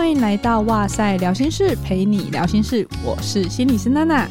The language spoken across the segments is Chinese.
欢迎来到哇塞聊心室，陪你聊心事。我是心理师娜娜。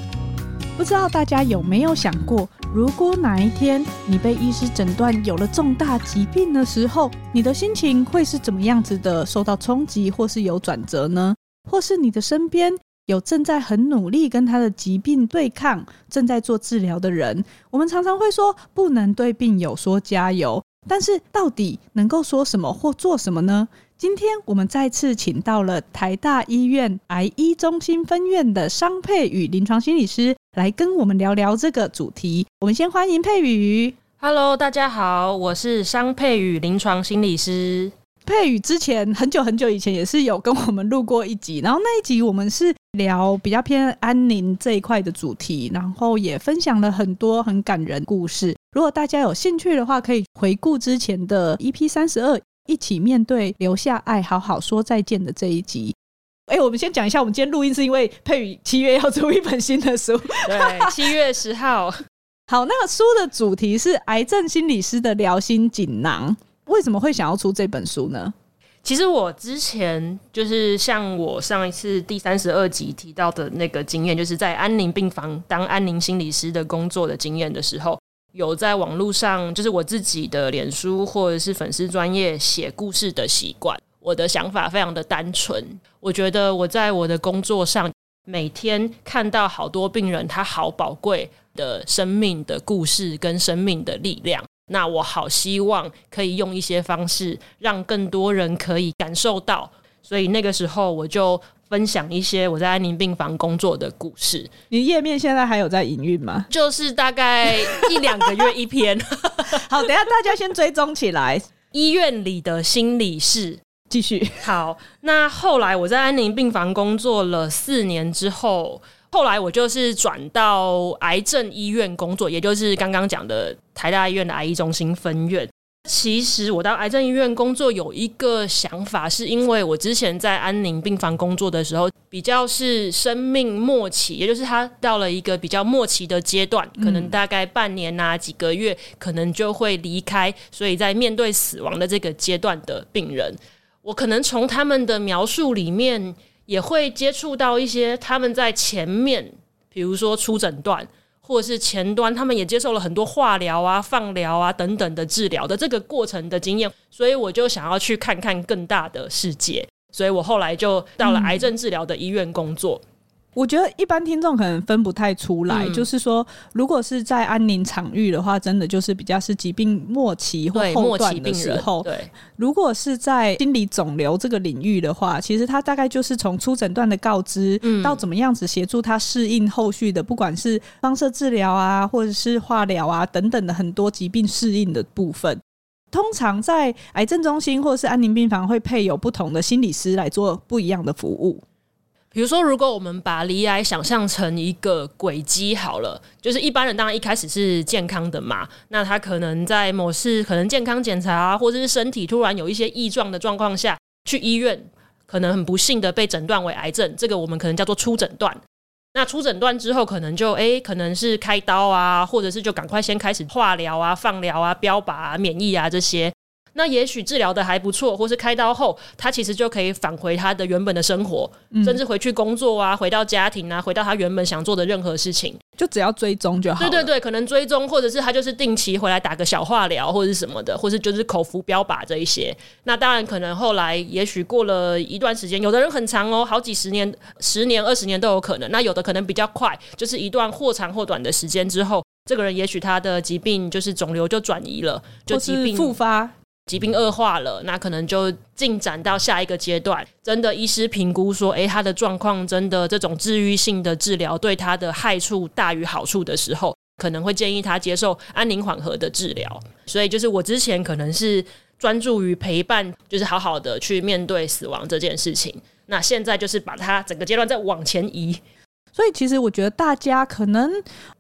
不知道大家有没有想过，如果哪一天你被医师诊断有了重大疾病的时候，你的心情会是怎么样子的？受到冲击，或是有转折呢？或是你的身边有正在很努力跟他的疾病对抗、正在做治疗的人？我们常常会说，不能对病友说加油。但是到底能够说什么或做什么呢？今天我们再次请到了台大医院癌医中心分院的商佩宇临床心理师来跟我们聊聊这个主题。我们先欢迎佩宇。Hello，大家好，我是商佩宇临床心理师。佩宇之前很久很久以前也是有跟我们录过一集，然后那一集我们是聊比较偏安宁这一块的主题，然后也分享了很多很感人故事。如果大家有兴趣的话，可以回顾之前的 EP 三十二，一起面对，留下爱，好好说再见的这一集。哎、欸，我们先讲一下，我们今天录音是因为佩宇七月要出一本新的书，对，七月十号。好，那个书的主题是癌症心理师的疗心锦囊。为什么会想要出这本书呢？其实我之前就是像我上一次第三十二集提到的那个经验，就是在安宁病房当安宁心理师的工作的经验的时候，有在网络上就是我自己的脸书或者是粉丝专业写故事的习惯。我的想法非常的单纯，我觉得我在我的工作上每天看到好多病人，他好宝贵的生命的故事跟生命的力量。那我好希望可以用一些方式，让更多人可以感受到。所以那个时候我就分享一些我在安宁病房工作的故事。你页面现在还有在营运吗？就是大概一两个月一篇。好，等一下大家先追踪起来。医院里的心理室，继续。好，那后来我在安宁病房工作了四年之后。后来我就是转到癌症医院工作，也就是刚刚讲的台大医院的癌医中心分院。其实我到癌症医院工作有一个想法，是因为我之前在安宁病房工作的时候，比较是生命末期，也就是他到了一个比较末期的阶段，可能大概半年啊几个月，可能就会离开。所以在面对死亡的这个阶段的病人，我可能从他们的描述里面。也会接触到一些他们在前面，比如说出诊断，或者是前端，他们也接受了很多化疗啊、放疗啊等等的治疗的这个过程的经验，所以我就想要去看看更大的世界，所以我后来就到了癌症治疗的医院工作。我觉得一般听众可能分不太出来，嗯、就是说，如果是在安宁场域的话，真的就是比较是疾病末期或后段的时候。对，对如果是在心理肿瘤这个领域的话，其实它大概就是从初诊断的告知，嗯、到怎么样子协助他适应后续的，不管是放射治疗啊，或者是化疗啊等等的很多疾病适应的部分。通常在癌症中心或者是安宁病房会配有不同的心理师来做不一样的服务。比如说，如果我们把离癌想象成一个轨迹好了，就是一般人当然一开始是健康的嘛，那他可能在某次可能健康检查啊，或者是身体突然有一些异状的状况下，去医院，可能很不幸的被诊断为癌症，这个我们可能叫做初诊断。那初诊断之后，可能就诶，可能是开刀啊，或者是就赶快先开始化疗啊、放疗啊、标靶啊、免疫啊这些。那也许治疗的还不错，或是开刀后，他其实就可以返回他的原本的生活，嗯、甚至回去工作啊，回到家庭啊，回到他原本想做的任何事情，就只要追踪就好。对对对，可能追踪，或者是他就是定期回来打个小化疗，或者是什么的，或是就是口服标靶这一些。那当然，可能后来也许过了一段时间，有的人很长哦，好几十年、十年、二十年都有可能。那有的可能比较快，就是一段或长或短的时间之后，这个人也许他的疾病就是肿瘤就转移了，就疾病复发。疾病恶化了，那可能就进展到下一个阶段。真的，医师评估说，诶，他的状况真的这种治愈性的治疗对他的害处大于好处的时候，可能会建议他接受安宁缓和的治疗。所以，就是我之前可能是专注于陪伴，就是好好的去面对死亡这件事情。那现在就是把它整个阶段再往前移。所以，其实我觉得大家可能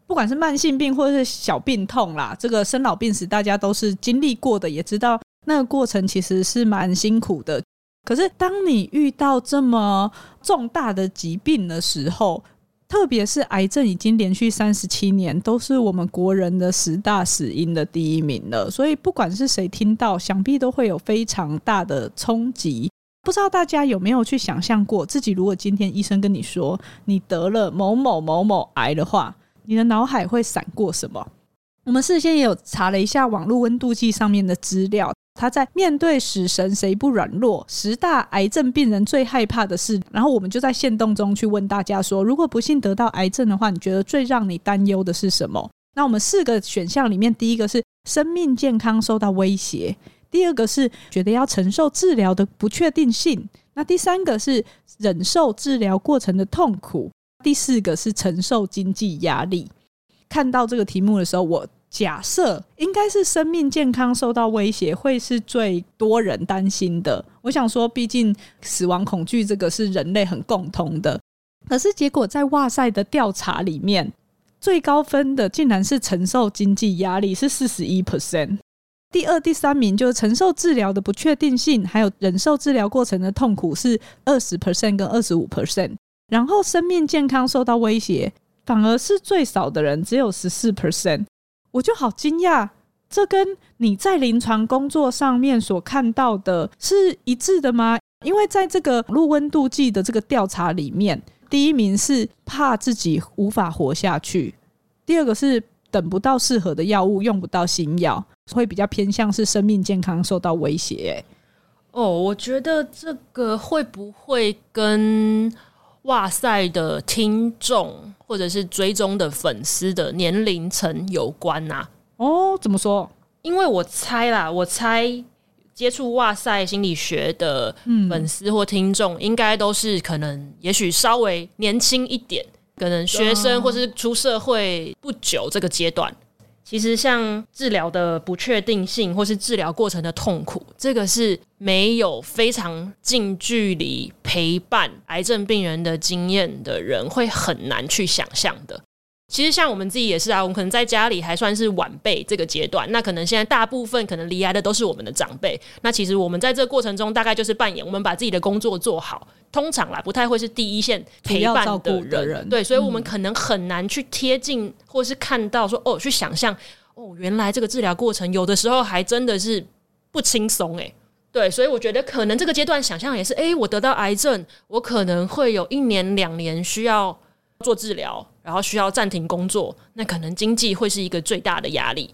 不管是慢性病或者是小病痛啦，这个生老病死，大家都是经历过的，也知道。那个过程其实是蛮辛苦的，可是当你遇到这么重大的疾病的时候，特别是癌症已经连续三十七年都是我们国人的十大死因的第一名了，所以不管是谁听到，想必都会有非常大的冲击。不知道大家有没有去想象过，自己如果今天医生跟你说你得了某某某某癌的话，你的脑海会闪过什么？我们事先也有查了一下网络温度计上面的资料，他在面对死神谁不软弱，十大癌症病人最害怕的事，然后我们就在线动中去问大家说，如果不幸得到癌症的话，你觉得最让你担忧的是什么？那我们四个选项里面，第一个是生命健康受到威胁。第二个是觉得要承受治疗的不确定性，那第三个是忍受治疗过程的痛苦，第四个是承受经济压力。看到这个题目的时候，我假设应该是生命健康受到威胁会是最多人担心的。我想说，毕竟死亡恐惧这个是人类很共同的。可是结果在哇塞的调查里面，最高分的竟然是承受经济压力，是四十一 percent。第二、第三名就是承受治疗的不确定性，还有忍受治疗过程的痛苦是二十 percent 跟二十五 percent，然后生命健康受到威胁反而是最少的人，只有十四 percent，我就好惊讶，这跟你在临床工作上面所看到的是一致的吗？因为在这个录温度计的这个调查里面，第一名是怕自己无法活下去，第二个是等不到适合的药物，用不到新药。会比较偏向是生命健康受到威胁。哦，我觉得这个会不会跟哇塞的听众或者是追踪的粉丝的年龄层有关呐？哦，怎么说？因为我猜啦，我猜接触哇塞心理学的粉丝或听众，应该都是可能也许稍微年轻一点，可能学生或是出社会不久这个阶段。其实，像治疗的不确定性，或是治疗过程的痛苦，这个是没有非常近距离陪伴癌症病人的经验的人，会很难去想象的。其实像我们自己也是啊，我们可能在家里还算是晚辈这个阶段，那可能现在大部分可能离癌的都是我们的长辈。那其实我们在这个过程中，大概就是扮演我们把自己的工作做好，通常啦不太会是第一线陪伴的人。的人对，所以我们可能很难去贴近，或是看到说哦，去想象哦，原来这个治疗过程有的时候还真的是不轻松诶。对，所以我觉得可能这个阶段想象也是，诶，我得到癌症，我可能会有一年两年需要做治疗。然后需要暂停工作，那可能经济会是一个最大的压力。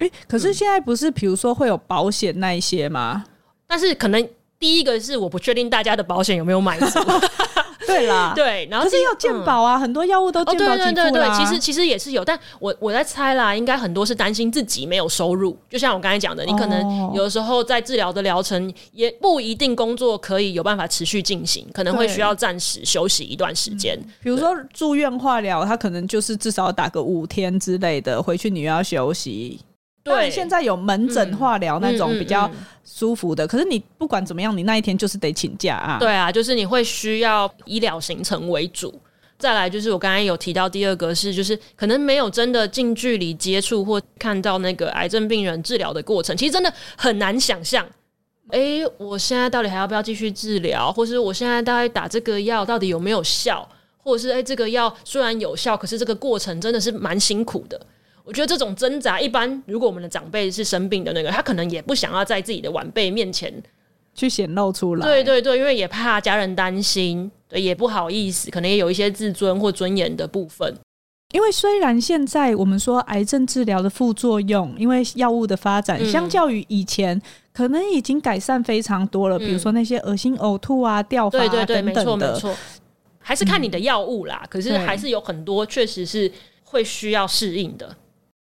诶，可是现在不是，比如说会有保险那一些吗？但是可能第一个是我不确定大家的保险有没有买足。对啦，对，然后是要健保啊，嗯、很多药物都健保给付啦。哦、对对对对，其实其实也是有，但我我在猜啦，应该很多是担心自己没有收入。就像我刚才讲的，你可能有的时候在治疗的疗程也不一定工作可以有办法持续进行，可能会需要暂时休息一段时间。比如说住院化疗，他可能就是至少打个五天之类的，回去你又要休息。对，现在有门诊化疗那种比较舒服的，嗯嗯嗯嗯，可是你不管怎么样，你那一天就是得请假啊。对啊，就是你会需要医疗行程为主。再来就是我刚才有提到第二个是，就是可能没有真的近距离接触或看到那个癌症病人治疗的过程，其实真的很难想象。哎、欸，我现在到底还要不要继续治疗？或是我现在大概打这个药到底有没有效？或者是哎、欸，这个药虽然有效，可是这个过程真的是蛮辛苦的。我觉得这种挣扎，一般如果我们的长辈是生病的那个，他可能也不想要在自己的晚辈面前去显露出来。对对对，因为也怕家人担心，对，也不好意思，可能也有一些自尊或尊严的部分。因为虽然现在我们说癌症治疗的副作用，因为药物的发展，相较于以前，可能已经改善非常多了。嗯、比如说那些恶心、呕吐啊、掉发啊对对对等等的，没错没错，还是看你的药物啦。嗯、可是还是有很多确实是会需要适应的。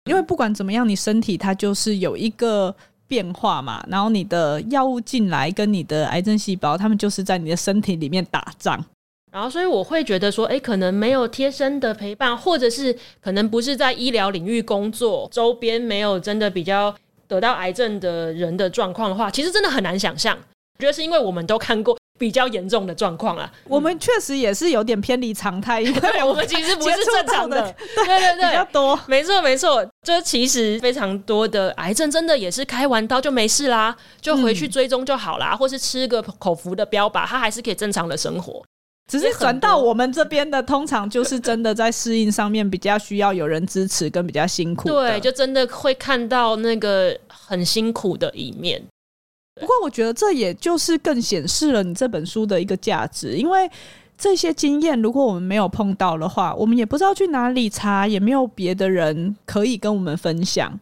因为不管怎么样，你身体它就是有一个变化嘛，然后你的药物进来，跟你的癌症细胞，它们就是在你的身体里面打仗。然后，所以我会觉得说，哎，可能没有贴身的陪伴，或者是可能不是在医疗领域工作，周边没有真的比较得到癌症的人的状况的话，其实真的很难想象。我觉得是因为我们都看过。比较严重的状况啊，我们确实也是有点偏离常态，因为 我们其实不是正常的，对对对，比较多，没错没错，就其实非常多的癌症真的也是开完刀就没事啦，就回去追踪就好啦，嗯、或是吃个口服的标靶，它还是可以正常的生活。只是转到我们这边的，通常就是真的在适应上面比较需要有人支持，跟比较辛苦。对，就真的会看到那个很辛苦的一面。不过我觉得这也就是更显示了你这本书的一个价值，因为这些经验如果我们没有碰到的话，我们也不知道去哪里查，也没有别的人可以跟我们分享。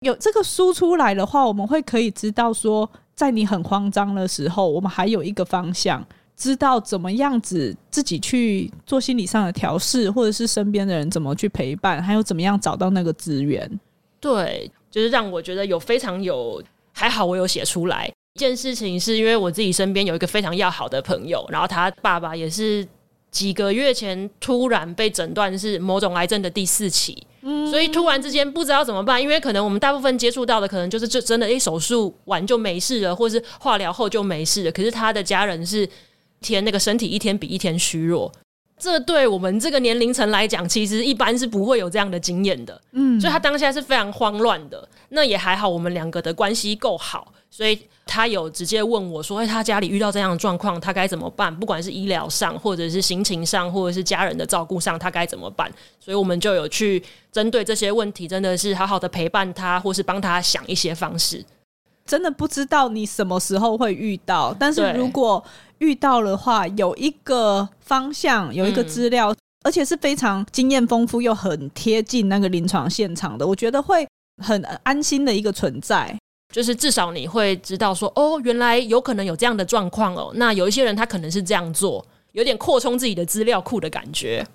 有这个书出来的话，我们会可以知道说，在你很慌张的时候，我们还有一个方向。知道怎么样子自己去做心理上的调试，或者是身边的人怎么去陪伴，还有怎么样找到那个资源。对，就是让我觉得有非常有还好，我有写出来。一件事情，是因为我自己身边有一个非常要好的朋友，然后他爸爸也是几个月前突然被诊断是某种癌症的第四期，嗯，所以突然之间不知道怎么办，因为可能我们大部分接触到的可能就是这真的，一手术完就没事了，或是化疗后就没事了，可是他的家人是。天，那个身体一天比一天虚弱，这对我们这个年龄层来讲，其实一般是不会有这样的经验的。嗯，所以他当下是非常慌乱的。那也还好，我们两个的关系够好，所以他有直接问我说：“哎，他家里遇到这样的状况，他该怎么办？不管是医疗上，或者是心情上，或者是家人的照顾上，他该怎么办？”所以我们就有去针对这些问题，真的是好好的陪伴他，或是帮他想一些方式。真的不知道你什么时候会遇到，但是如果遇到的话，有一个方向，有一个资料，嗯，而且是非常经验丰富又很贴近那个临床现场的，我觉得会很安心的一个存在。就是至少你会知道说，哦，原来有可能有这样的状况哦。那有一些人他可能是这样做，有点扩充自己的资料库的感觉。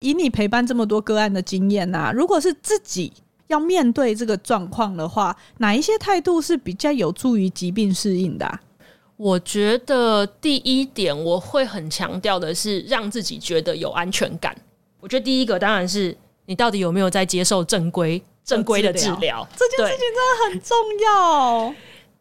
以你陪伴这么多个案的经验啊，如果是自己。要面对这个状况的话，哪一些态度是比较有助于疾病适应的啊？我觉得第一点我会很强调的是让自己觉得有安全感。我觉得第一个当然是你到底有没有在接受正规正规的治疗，这件事情真的很重要。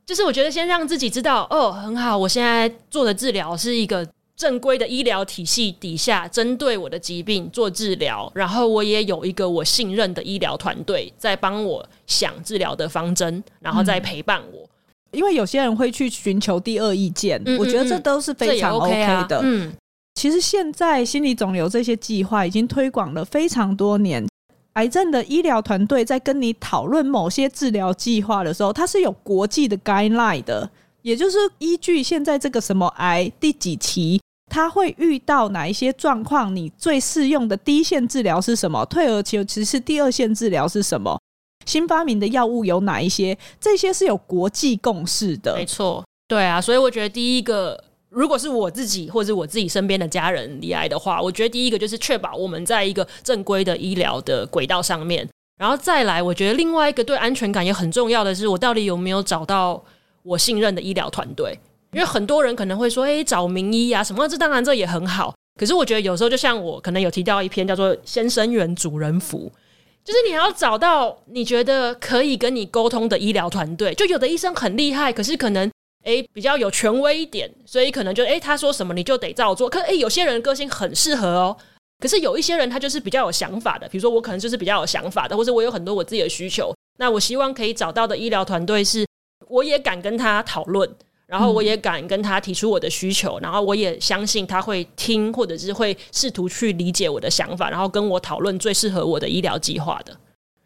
就是我觉得先让自己知道，哦，很好，我现在做的治疗是一个。正规的医疗体系底下，针对我的疾病做治疗，然后我也有一个我信任的医疗团队在帮我想治疗的方针，然后再陪伴我。因为有些人会去寻求第二意见，嗯嗯嗯，我觉得这都是非常 OK 的。嗯，其实现在心理肿瘤这些计划已经推广了非常多年，癌症的医疗团队在跟你讨论某些治疗计划的时候，它是有国际的 guideline 的，也就是依据现在这个什么癌第几期。它会遇到哪一些状况？你最适用的第一线治疗是什么？退而求其次，第二线治疗是什么？新发明的药物有哪一些？这些是有国际共识的。没错，对啊，所以我觉得第一个，如果是我自己或者我自己身边的家人罹癌的话，我觉得第一个就是确保我们在一个正规的医疗的轨道上面，然后再来，我觉得另外一个对安全感也很重要的是，我到底有没有找到我信任的医疗团队？因为很多人可能会说：“哎，找名医啊什么？”这当然这也很好。可是我觉得有时候，就像我可能有提到一篇叫做“先生缘，主人福”，就是你要找到你觉得可以跟你沟通的医疗团队。就有的医生很厉害，可是可能哎比较有权威一点，所以可能就哎他说什么你就得照做。可哎有些人个性很适合哦，可是有一些人他就是比较有想法的。比如说我可能就是比较有想法的，或者我有很多我自己的需求。那我希望可以找到的医疗团队是，我也敢跟他讨论。然后我也敢跟他提出我的需求，嗯，然后我也相信他会听，或者是会试图去理解我的想法，然后跟我讨论最适合我的医疗计划的。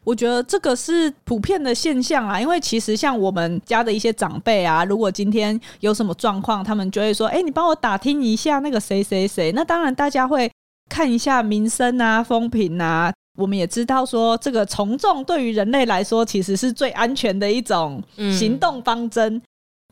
我觉得这个是普遍的现象啊，因为其实像我们家的一些长辈啊，如果今天有什么状况，他们就会说：“哎，你帮我打听一下那个谁谁谁。”那当然大家会看一下名声啊、风评啊。我们也知道说，这个从众对于人类来说，其实是最安全的一种行动方针。嗯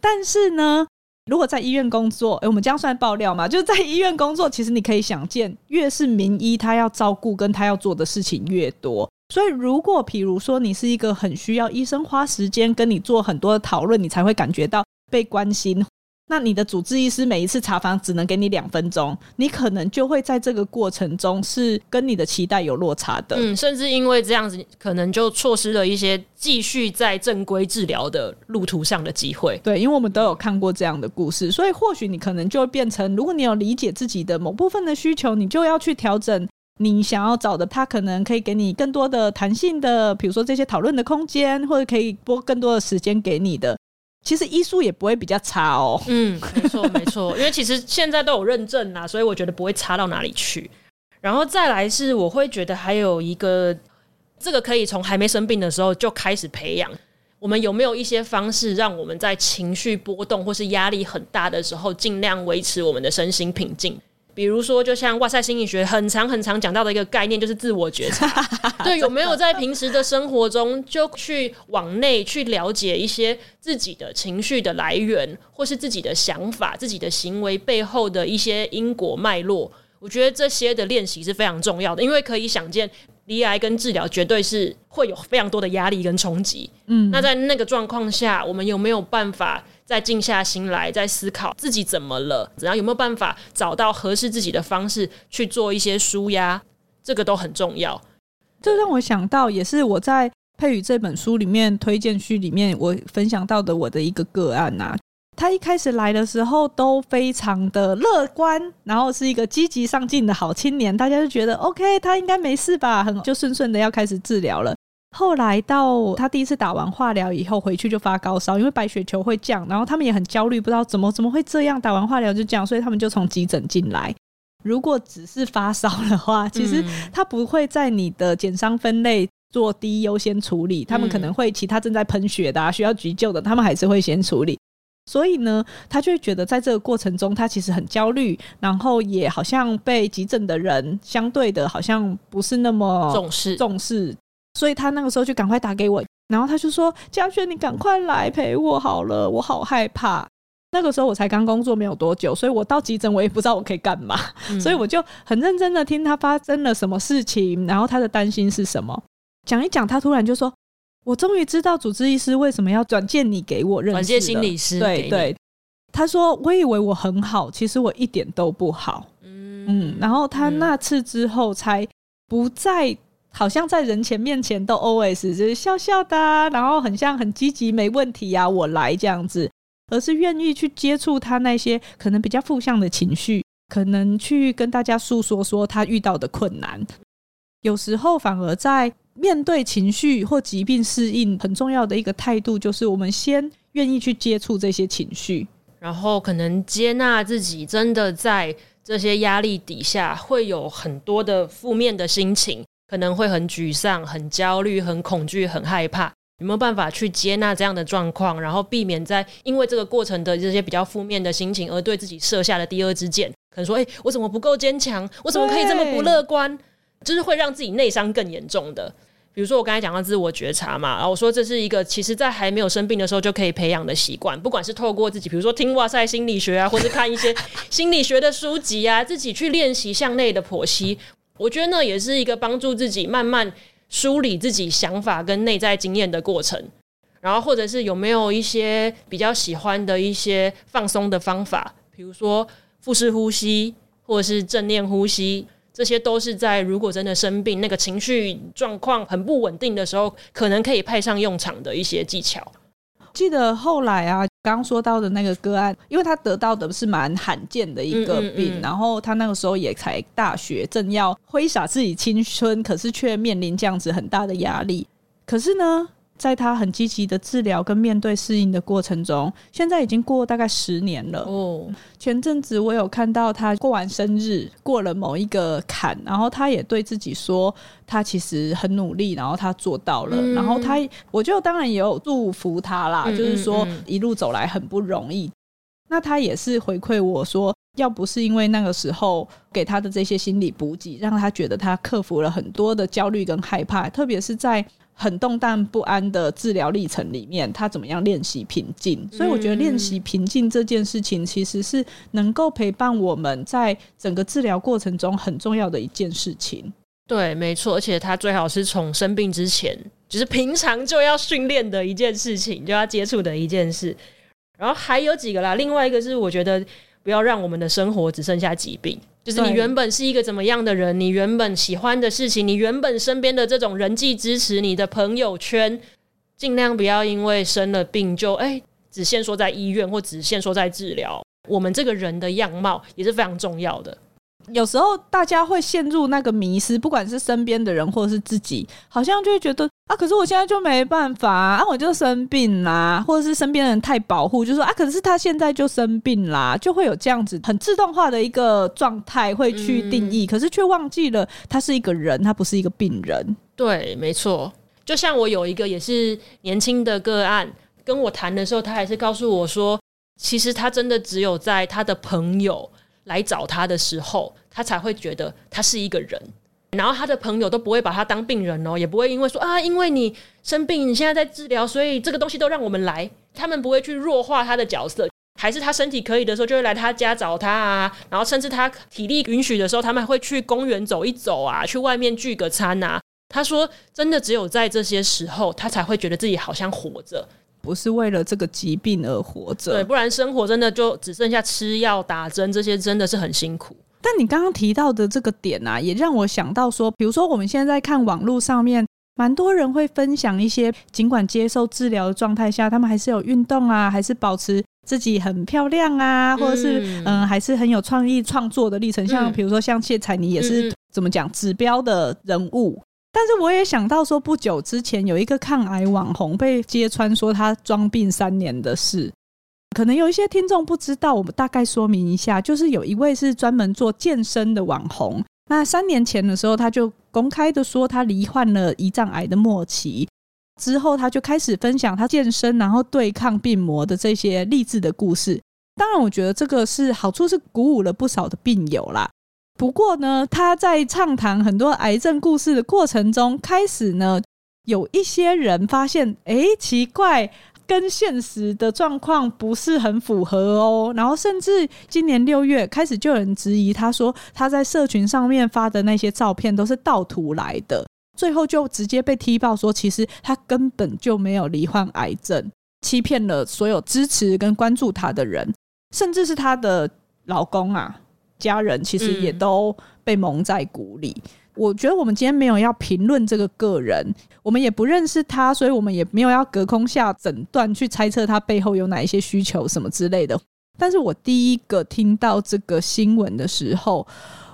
但是呢，如果在医院工作，诶，我们这样算爆料嘛？就是在医院工作，其实你可以想见，越是名医，他要照顾跟他要做的事情越多。所以，如果比如说你是一个很需要医生花时间跟你做很多的讨论，你才会感觉到被关心。那你的主治医师每一次查房只能给你两分钟，你可能就会在这个过程中是跟你的期待有落差的。嗯，甚至因为这样子，可能就错失了一些继续在正规治疗的路途上的机会。对，因为我们都有看过这样的故事，所以或许你可能就会变成，如果你有理解自己的某部分的需求，你就要去调整你想要找的，他可能可以给你更多的弹性的，比如说这些讨论的空间，或者可以拨更多的时间给你的。其实医术也不会比较差哦。嗯，没错没错，因为其实现在都有认证啦，所以我觉得不会差到哪里去。然后再来是，我会觉得还有一个，这个可以从还没生病的时候就开始培养。我们有没有一些方式，让我们在情绪波动或是压力很大的时候，尽量维持我们的身心平静？比如说，就像哇塞心理学很常很常讲到的一个概念，就是自我觉察。对，有没有在平时的生活中，就去往内去了解一些自己的情绪的来源，或是自己的想法、自己的行为背后的一些因果脉络？我觉得这些的练习是非常重要的，因为可以想见，离癌跟治疗绝对是会有非常多的压力跟冲击。嗯，那在那个状况下，我们有没有办法？再静下心来，再思考自己怎么了，然后有没有办法找到合适自己的方式去做一些舒压，这个都很重要。这让我想到，也是我在佩宇这本书里面推荐序里面我分享到的我的一个个案呐、啊。他一开始来的时候都非常的乐观，然后是一个积极上进的好青年，大家就觉得 OK，他应该没事吧，很就顺顺的要开始治疗了。后来到他第一次打完化疗以后回去就发高烧，因为白血球会降，然后他们也很焦虑，不知道怎么怎么会这样，打完化疗就降，所以他们就从急诊进来。如果只是发烧的话，其实他不会在你的减伤分类做第一优先处理，他们可能会其他正在喷血的、啊、需要急救的，他们还是会先处理。所以呢，他就会觉得在这个过程中，他其实很焦虑，然后也好像被急诊的人相对的好像不是那么重视重视。所以他那个时候就赶快打给我，然后他就说：“嘉轩，你赶快来陪我好了，我好害怕。”那个时候我才刚工作没有多久，所以我到急诊我也不知道我可以干嘛，嗯、所以我就很认真的听他发生了什么事情，然后他的担心是什么。讲一讲，他突然就说：“我终于知道主治医师为什么要转介你给我认识，转介心理师。”对对，他说：“我以为我很好，其实我一点都不好。”嗯嗯，然后他那次之后才不再。好像在人前面前都 always 就是笑笑的，啊，然后很像很积极，没问题呀，啊，我来这样子，而是愿意去接触他那些可能比较负向的情绪，可能去跟大家诉说说他遇到的困难。有时候反而在面对情绪或疾病适应很重要的一个态度，就是我们先愿意去接触这些情绪，然后可能接纳自己真的在这些压力底下会有很多的负面的心情。可能会很沮丧、很焦虑、很恐惧、很害怕，有没有办法去接纳这样的状况，然后避免在因为这个过程的这些比较负面的心情而对自己设下的第二支箭？可能说：“哎、欸，我怎么不够坚强？我怎么可以这么不乐观？”就是会让自己内伤更严重的。比如说我刚才讲到自我觉察嘛，然后我说这是一个其实在还没有生病的时候就可以培养的习惯，不管是透过自己，比如说听哇塞心理学啊，或是看一些 心理学的书籍啊，自己去练习向内的剖析。我觉得那也是一个帮助自己慢慢梳理自己想法跟内在经验的过程，然后或者是有没有一些比较喜欢的一些放松的方法，比如说腹式呼吸或者是正念呼吸，这些都是在如果真的生病、那个情绪状况很不稳定的时候，可能可以派上用场的一些技巧。记得后来啊，刚刚说到的那个个案，因为他得到的是蛮罕见的一个病，嗯嗯嗯，然后他那个时候也才大学，正要挥洒自己青春，可是却面临这样子很大的压力。可是呢，在他很积极的治疗跟面对适应的过程中，现在已经过大概十年了。哦，前阵子我有看到他过完生日，过了某一个坎，然后他也对自己说，他其实很努力，然后他做到了。嗯、然后他，我就当然也有祝福他啦，嗯、就是说一路走来很不容易。那他也是回馈我说，要不是因为那个时候给他的这些心理补给，让他觉得他克服了很多的焦虑跟害怕，特别是在。很动荡不安的治疗历程里面，他怎么样练习平静？所以我觉得练习平静这件事情，其实是能够陪伴我们在整个治疗过程中很重要的一件事情。对，没错，而且他最好是从生病之前，就是平常就要训练的一件事情，就要接触的一件事。然后还有几个啦，另外一个是我觉得不要让我们的生活只剩下疾病。就是你原本是一个怎么样的人，你原本喜欢的事情，你原本身边的这种人际支持，你的朋友圈，尽量不要因为生了病就哎、欸，只限说在医院或只限说在治疗。我们这个人的样貌也是非常重要的。有时候大家会陷入那个迷失，不管是身边的人或者是自己，好像就会觉得啊，可是我现在就没办法啊，我就生病啦，或者是身边人太保护，就说啊，可是他现在就生病啦，就会有这样子很自动化的一个状态会去定义，嗯、可是却忘记了他是一个人，他不是一个病人。对，没错。就像我有一个也是年轻的个案，跟我谈的时候，他还是告诉我说，其实他真的只有在他的朋友来找他的时候，他才会觉得他是一个人。然后他的朋友都不会把他当病人哦，也不会因为说啊，因为你生病，你现在在治疗，所以这个东西都让我们来。他们不会去弱化他的角色，还是他身体可以的时候就会来他家找他啊。然后甚至他体力允许的时候，他们还会去公园走一走啊，去外面聚个餐啊。他说，真的只有在这些时候，他才会觉得自己好像活着，不是为了这个疾病而活着。对，不然生活真的就只剩下吃药、打针这些，真的是很辛苦。但你刚刚提到的这个点啊，也让我想到说，比如说我们现在在看网络上面，蛮多人会分享一些，尽管接受治疗的状态下，他们还是有运动啊，还是保持自己很漂亮啊，或者是嗯、呃，还是很有创意创作的历程。像比如说像谢彩妮也是怎么讲指标的人物。但是我也想到说，不久之前有一个抗癌网红被揭穿说他装病三年的事。可能有一些听众不知道，我们大概说明一下，就是有一位是专门做健身的网红。那三年前的时候，他就公开的说他罹患了胰脏癌的末期，之后他就开始分享他健身然后对抗病魔的这些励志的故事。当然，我觉得这个是好处是鼓舞了不少的病友啦。不过呢，他在畅谈很多癌症故事的过程中，开始呢有一些人发现，哎，奇怪。跟现实的状况不是很符合哦，然后甚至今年六月开始就有人质疑，他说他在社群上面发的那些照片都是盗图来的，最后就直接被踢爆说，其实他根本就没有罹患癌症，欺骗了所有支持跟关注他的人，甚至是他的老公啊、家人，其实也都被蒙在鼓里。我觉得我们今天没有要评论这个个人，我们也不认识他，所以我们也没有要隔空下诊断去猜测他背后有哪一些需求什么之类的。但是我第一个听到这个新闻的时候，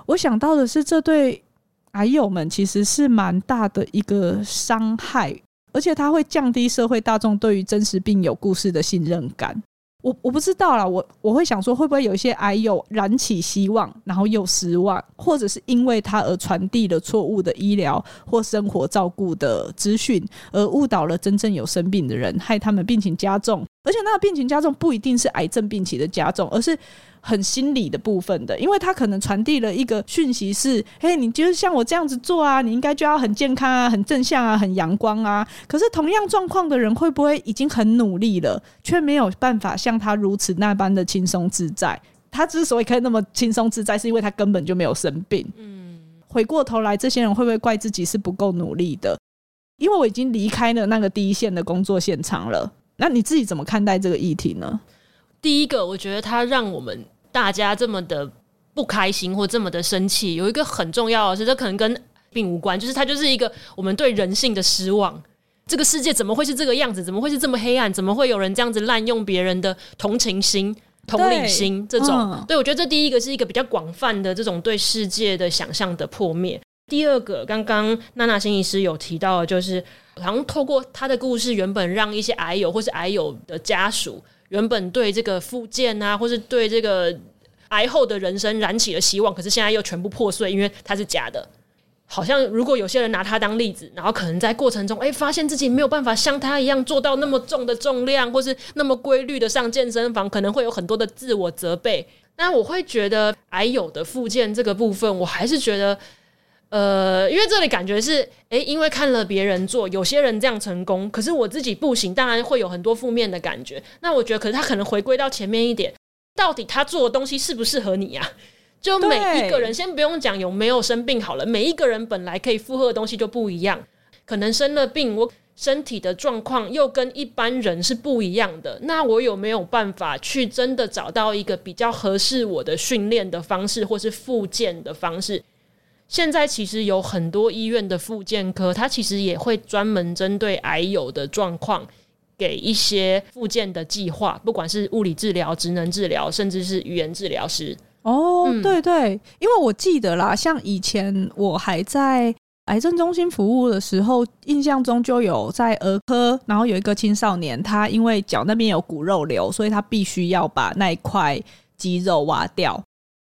我想到的是，这对癌友们其实是蛮大的一个伤害，而且它会降低社会大众对于真实病友故事的信任感。我我不知道啦，我我会想说，会不会有一些癌友燃起希望，然后又失望，或者是因为他而传递了错误的医疗或生活照顾的资讯，而误导了真正有生病的人，害他们病情加重。而且那个病情加重不一定是癌症病情的加重，而是很心理的部分的，因为他可能传递了一个讯息是：嘿，你就是像我这样子做啊，你应该就要很健康啊，很正向啊，很阳光啊。可是同样状况的人，会不会已经很努力了，却没有办法像他如此那般的轻松自在？他之所以可以那么轻松自在，是因为他根本就没有生病。嗯，回过头来，这些人会不会怪自己是不够努力的？因为我已经离开了那个第一线的工作现场了。那你自己怎么看待这个议题呢？第一个，我觉得它让我们大家这么的不开心或这么的生气，有一个很重要的是，这可能跟病无关，就是它就是一个我们对人性的失望。这个世界怎么会是这个样子？怎么会是这么黑暗？怎么会有人这样子滥用别人的同情心、同理心？这种，嗯、对，我觉得这第一个是一个比较广泛的这种对世界的想象的破灭。第二个，刚刚娜娜心理师有提到，就是好像透过他的故事，原本让一些癌友或是癌友的家属，原本对这个复健啊，或是对这个癌后的人生燃起了希望，可是现在又全部破碎，因为它是假的。好像如果有些人拿它当例子，然后可能在过程中，哎，发现自己没有办法像他一样做到那么重的重量，或是那么规律的上健身房，可能会有很多的自我责备。那我会觉得癌友的复健这个部分，我还是觉得。呃，因为这里感觉是，诶，因为看了别人做，有些人这样成功，可是我自己不行，当然会有很多负面的感觉。那我觉得，可是他可能回归到前面一点，到底他做的东西适不适合你呀？就每一个人，先不用讲有没有生病好了，每一个人本来可以负荷的东西就不一样，可能生了病，我身体的状况又跟一般人是不一样的。那我有没有办法去真的找到一个比较合适我的训练的方式，或是复健的方式？现在其实有很多医院的复健科，它其实也会专门针对癌友的状况，给一些复健的计划，不管是物理治疗、职能治疗，甚至是语言治疗师。哦，嗯、对对，因为我记得啦，像以前我还在癌症中心服务的时候，印象中就有在儿科，然后有一个青少年，他因为脚那边有骨肉瘤，所以他必须要把那一块肌肉挖掉。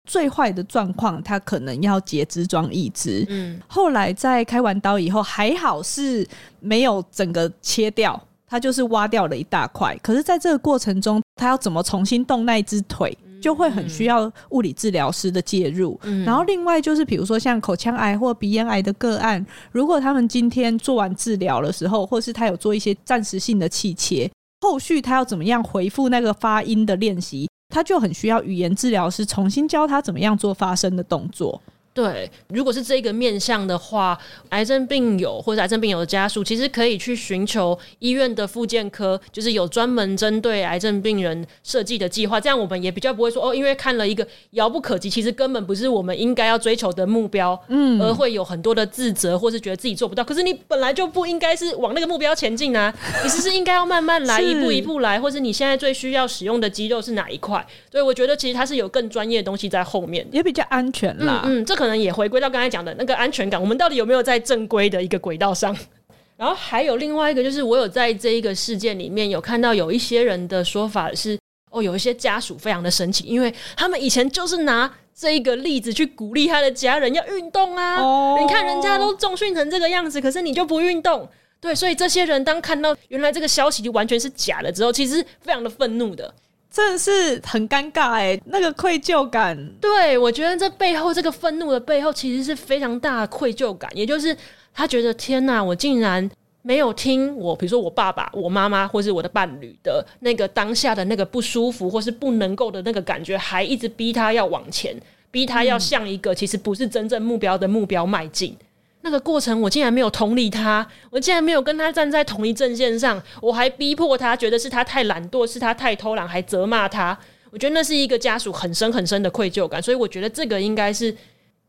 最坏的状况，他可能要截肢装义肢。嗯，后来在开完刀以后，还好是没有整个切掉，他就是挖掉了一大块。可是，在这个过程中，他要怎么重新动那一只腿，就会很需要物理治疗师的介入。嗯，然后另外就是，比如说像口腔癌或鼻咽癌的个案，如果他们今天做完治疗的时候，或是他有做一些暂时性的气切，后续他要怎么样回复那个发音的练习？他就很需要语言治疗师重新教他怎么样做发声的动作。对，如果是这个面向的话，癌症病友或者癌症病友的家属，其实可以去寻求医院的复健科，就是有专门针对癌症病人设计的计划。这样我们也比较不会说哦，因为看了一个遥不可及，其实根本不是我们应该要追求的目标，嗯，而会有很多的自责，或是觉得自己做不到。可是你本来就不应该是往那个目标前进啊，你其实是应该要慢慢来，一步一步来，或是你现在最需要使用的肌肉是哪一块？对，我觉得其实它是有更专业的东西在后面，也比较安全啦。嗯，嗯，这可能也回归到刚才讲的那个安全感，我们到底有没有在正规的一个轨道上？然后还有另外一个，就是我有在这一个事件里面有看到有一些人的说法是，哦，有一些家属非常的生气，因为他们以前就是拿这一个例子去鼓励他的家人要运动啊。哦，你看人家都重训成这个样子，可是你就不运动，对，所以这些人当看到原来这个消息就完全是假的之后，其实非常的愤怒的。真的是很尴尬哎，那个愧疚感。对，我觉得这背后这个愤怒的背后，其实是非常大的愧疚感。也就是他觉得天哪，我竟然没有听我，比如说我爸爸、我妈妈，或是我的伴侣的那个当下的那个不舒服，或是不能够的那个感觉，还一直逼他要往前，逼他要向一个其实不是真正目标的目标迈进。那个过程，我竟然没有同理他，我竟然没有跟他站在同一阵线上，我还逼迫他，觉得是他太懒惰，是他太偷懒，还责骂他。我觉得那是一个家属很深很深的愧疚感，所以我觉得这个应该是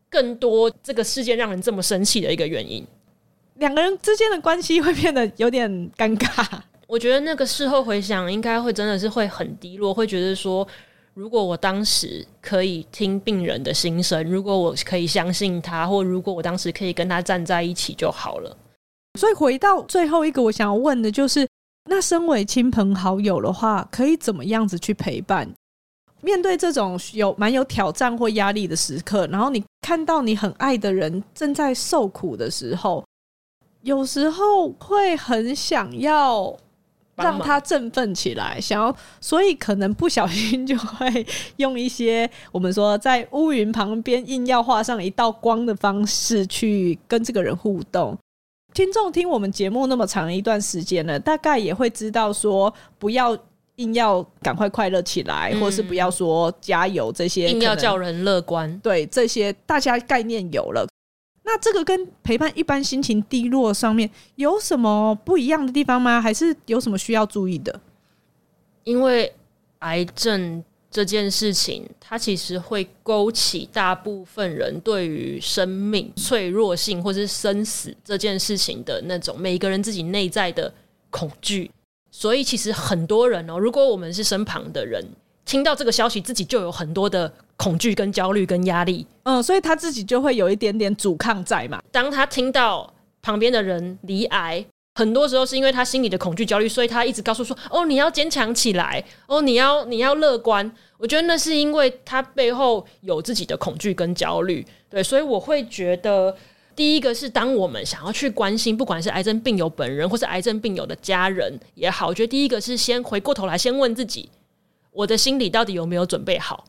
更多这个事件让人这么生气的一个原因。两个人之间的关系会变得有点尴尬。我觉得那个事后回想，应该会真的是会很低落，会觉得说。如果我当时可以听病人的心声，如果我可以相信他，或如果我当时可以跟他站在一起就好了。所以回到最后一个，我想要问的就是，那身为亲朋好友的话，可以怎么样子去陪伴？面对这种有蛮有挑战或压力的时刻，然后你看到你很爱的人正在受苦的时候，有时候会很想要。让他振奋起来，想要，所以可能不小心就会用一些我们说在乌云旁边硬要画上一道光的方式去跟这个人互动。听众听我们节目那么长一段时间了，大概也会知道说，不要硬要赶快快乐起来，嗯、或是不要说加油这些，硬要叫人乐观。对，这些大家概念有了。那这个跟陪伴一般心情低落上面有什么不一样的地方吗？还是有什么需要注意的？因为癌症这件事情，它其实会勾起大部分人对于生命脆弱性或是生死这件事情的那种每个人自己内在的恐惧。所以，其实很多人哦，如果我们是身旁的人，听到这个消息，自己就有很多的恐惧、跟焦虑、跟压力，嗯，所以他自己就会有一点点阻抗在嘛。当他听到旁边的人离癌，很多时候是因为他心里的恐惧、焦虑，所以他一直告诉说：“哦，你要坚强起来，哦，你要你要乐观。”我觉得那是因为他背后有自己的恐惧跟焦虑。对，所以我会觉得，第一个是当我们想要去关心，不管是癌症病友本人，或是癌症病友的家人也好，我觉得第一个是先回过头来，先问自己。我的心里到底有没有准备好？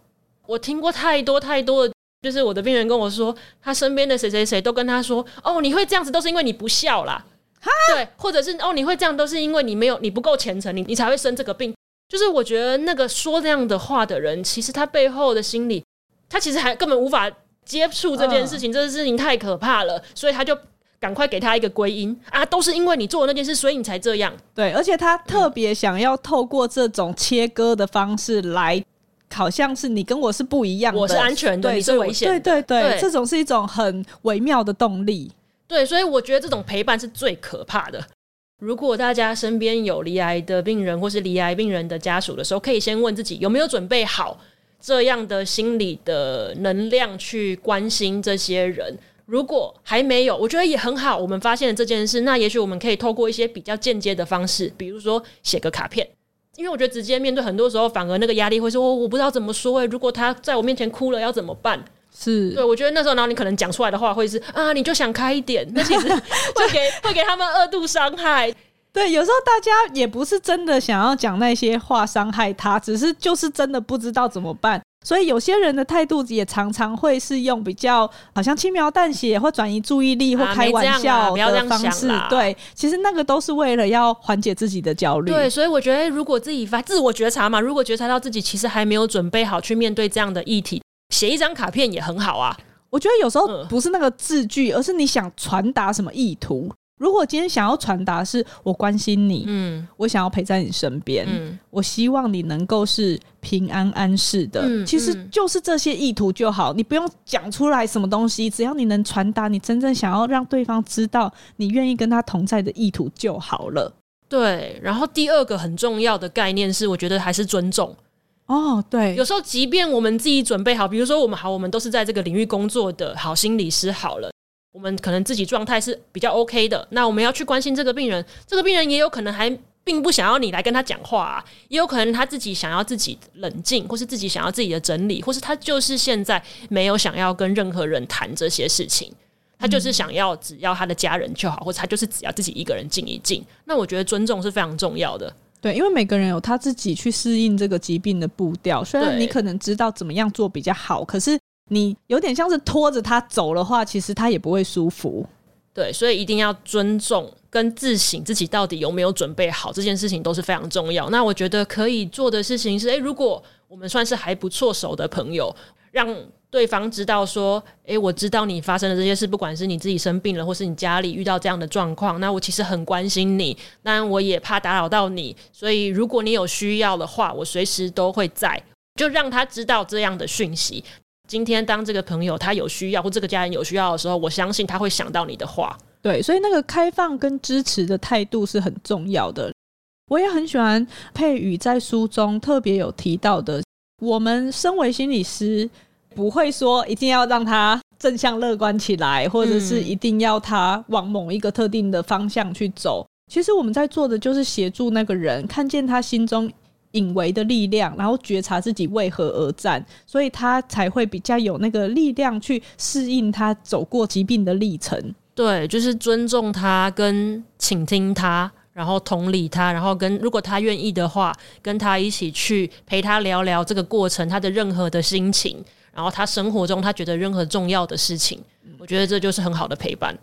我听过太多太多的，就是我的病人跟我说，他身边的谁谁谁都跟他说：“哦，你会这样子都是因为你不孝啦。”，对，或者是哦，你会这样都是因为你没有你不够虔诚，你你才会生这个病。就是我觉得那个说这样的话的人，其实他背后的心理，他其实还根本无法接触这件事情，这件事情太可怕了，所以他就。赶快给他一个归因啊！都是因为你做的那件事，所以你才这样。对，而且他特别想要透过这种切割的方式来，好像是你跟我是不一样的，我是安全的，你是危险对对，对，这种是一种很微妙的动力。对，所以我觉得这种陪伴是最可怕的。如果大家身边有离癌的病人或是离癌病人的家属的时候，可以先问自己有没有准备好这样的心理的能量去关心这些人。如果还没有，我觉得也很好。我们发现了这件事，那也许我们可以透过一些比较间接的方式，比如说写个卡片，因为我觉得直接面对，很多时候反而那个压力会说，我我不知道怎么说哎、欸，如果他在我面前哭了要怎么办？是对，我觉得那时候，然后你可能讲出来的话会是啊，你就想开一点，那其实 会给会给他们二度伤害。对，有时候大家也不是真的想要讲那些话伤害他，只是就是真的不知道怎么办。所以有些人的态度也常常会是用比较好像轻描淡写或转移注意力或开玩笑的方式。啊、对，其实那个都是为了要缓解自己的焦虑。对，所以我觉得如果自己发自我觉察嘛，如果觉察到自己其实还没有准备好去面对这样的议题。写一张卡片也很好啊，我觉得有时候不是那个字句，而是你想传达什么意图。如果今天想要传达是我关心你，嗯，我想要陪在你身边，嗯，我希望你能够是平安安适的，嗯，其实就是这些意图就好，你不用讲出来什么东西，只要你能传达你真正想要让对方知道你愿意跟他同在的意图就好了。对，然后第二个很重要的概念是，我觉得还是尊重。哦，对，有时候即便我们自己准备好，比如说我们好，我们都是在这个领域工作的好心理师，好了，我们可能自己状态是比较 OK 的，那我们要去关心这个病人，这个病人也有可能还并不想要你来跟他讲话啊，也有可能他自己想要自己冷静，或是自己想要自己的整理，或是他就是现在没有想要跟任何人谈这些事情，他就是想要只要他的家人就好，或者他就是只要自己一个人静一静。那我觉得尊重是非常重要的。对，因为每个人有他自己去适应这个疾病的步调。虽然你可能知道怎么样做比较好，可是你有点像是拖着他走的话，其实他也不会舒服。对，所以一定要尊重跟自省自己到底有没有准备好，这件事情都是非常重要。那我觉得可以做的事情是：诶，如果我们算是还不错熟的朋友，让。对方知道说，诶，我知道你发生的这些事，不管是你自己生病了，或是你家里遇到这样的状况，那我其实很关心你，那我也怕打扰到你，所以如果你有需要的话，我随时都会在，就让他知道这样的讯息。今天当这个朋友他有需要，或这个家人有需要的时候，我相信他会想到你的话。对，所以那个开放跟支持的态度是很重要的。我也很喜欢佩宇在书中特别有提到的，我们身为心理师。不会说一定要让他正向乐观起来，或者是一定要他往某一个特定的方向去走。其实我们在做的就是协助那个人看见他心中隐微的力量，然后觉察自己为何而战，所以他才会比较有那个力量去适应他走过疾病的历程。对，就是尊重他，跟倾听他，然后同理他，然后跟如果他愿意的话，跟他一起去陪他聊聊这个过程，他的任何的心情。然后他生活中他觉得任何重要的事情，我觉得这就是很好的陪伴。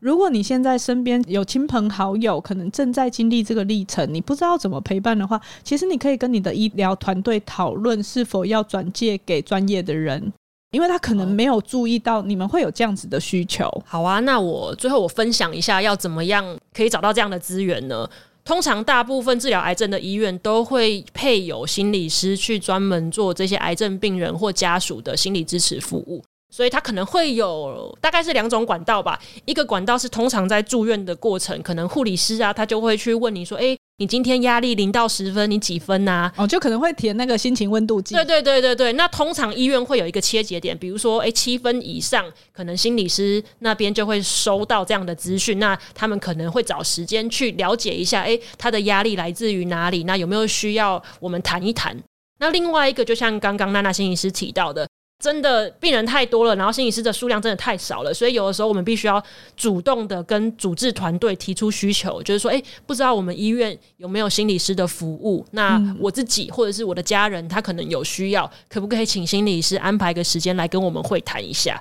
如果你现在身边有亲朋好友可能正在经历这个历程，你不知道怎么陪伴的话，其实你可以跟你的医疗团队讨论是否要转介给专业的人，因为他可能没有注意到你们会有这样子的需求。好啊，那我最后我分享一下要怎么样可以找到这样的资源呢？通常，大部分治疗癌症的医院都会配有心理师去专门做这些癌症病人或家属的心理支持服务。所以他可能会有大概是两种管道吧，一个管道是通常在住院的过程，可能护理师啊，他就会去问你说，哎，你今天压力零到十分，你几分呐？哦，就可能会填那个心情温度计。对对对对对，那通常医院会有一个切节点，比如说，哎，七分以上，可能心理师那边就会收到这样的资讯，那他们可能会找时间去了解一下，哎，他的压力来自于哪里？那有没有需要我们谈一谈？那另外一个，就像刚刚娜娜心理师提到的。真的病人太多了，然后心理师的数量真的太少了，所以有的时候我们必须要主动的跟主治团队提出需求，就是说，哎，不知道我们医院有没有心理师的服务？那我自己或者是我的家人，他可能有需要，可不可以请心理师安排个时间来跟我们会谈一下？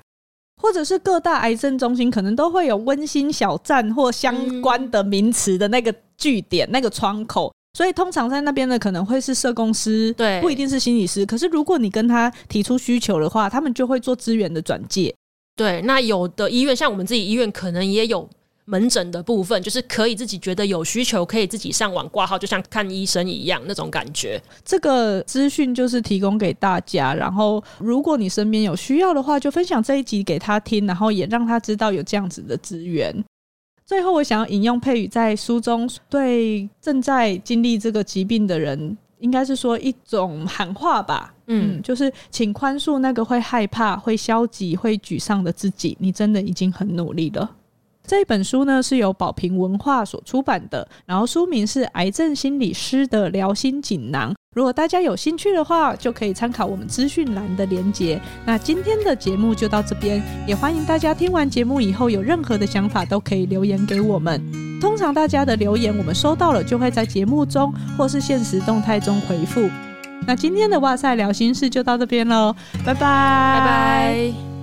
或者是各大癌症中心可能都会有温馨小站或相关的名词的那个据点、那个窗口。所以通常在那边的可能会是社工师，对，不一定是心理师。可是如果你跟他提出需求的话，他们就会做资源的转介。对，那有的医院像我们自己医院，可能也有门诊的部分，就是可以自己觉得有需求，可以自己上网挂号，就像看医生一样那种感觉。这个资讯就是提供给大家，然后如果你身边有需要的话，就分享这一集给他听，然后也让他知道有这样子的资源。最后，我想要引用佩宇在书中对正在经历这个疾病的人，应该是说一种喊话吧。嗯，就是请宽恕那个会害怕、会消极、会沮丧的自己。你真的已经很努力了。这本书呢是由宝瓶文化所出版的，然后书名是《癌症心理师的疗心锦囊》。如果大家有兴趣的话，就可以参考我们资讯栏的连结。那今天的节目就到这边，也欢迎大家听完节目以后有任何的想法都可以留言给我们。通常大家的留言我们收到了，就会在节目中或是现实动态中回复。那今天的哇塞聊心事就到这边喽，拜拜，拜拜。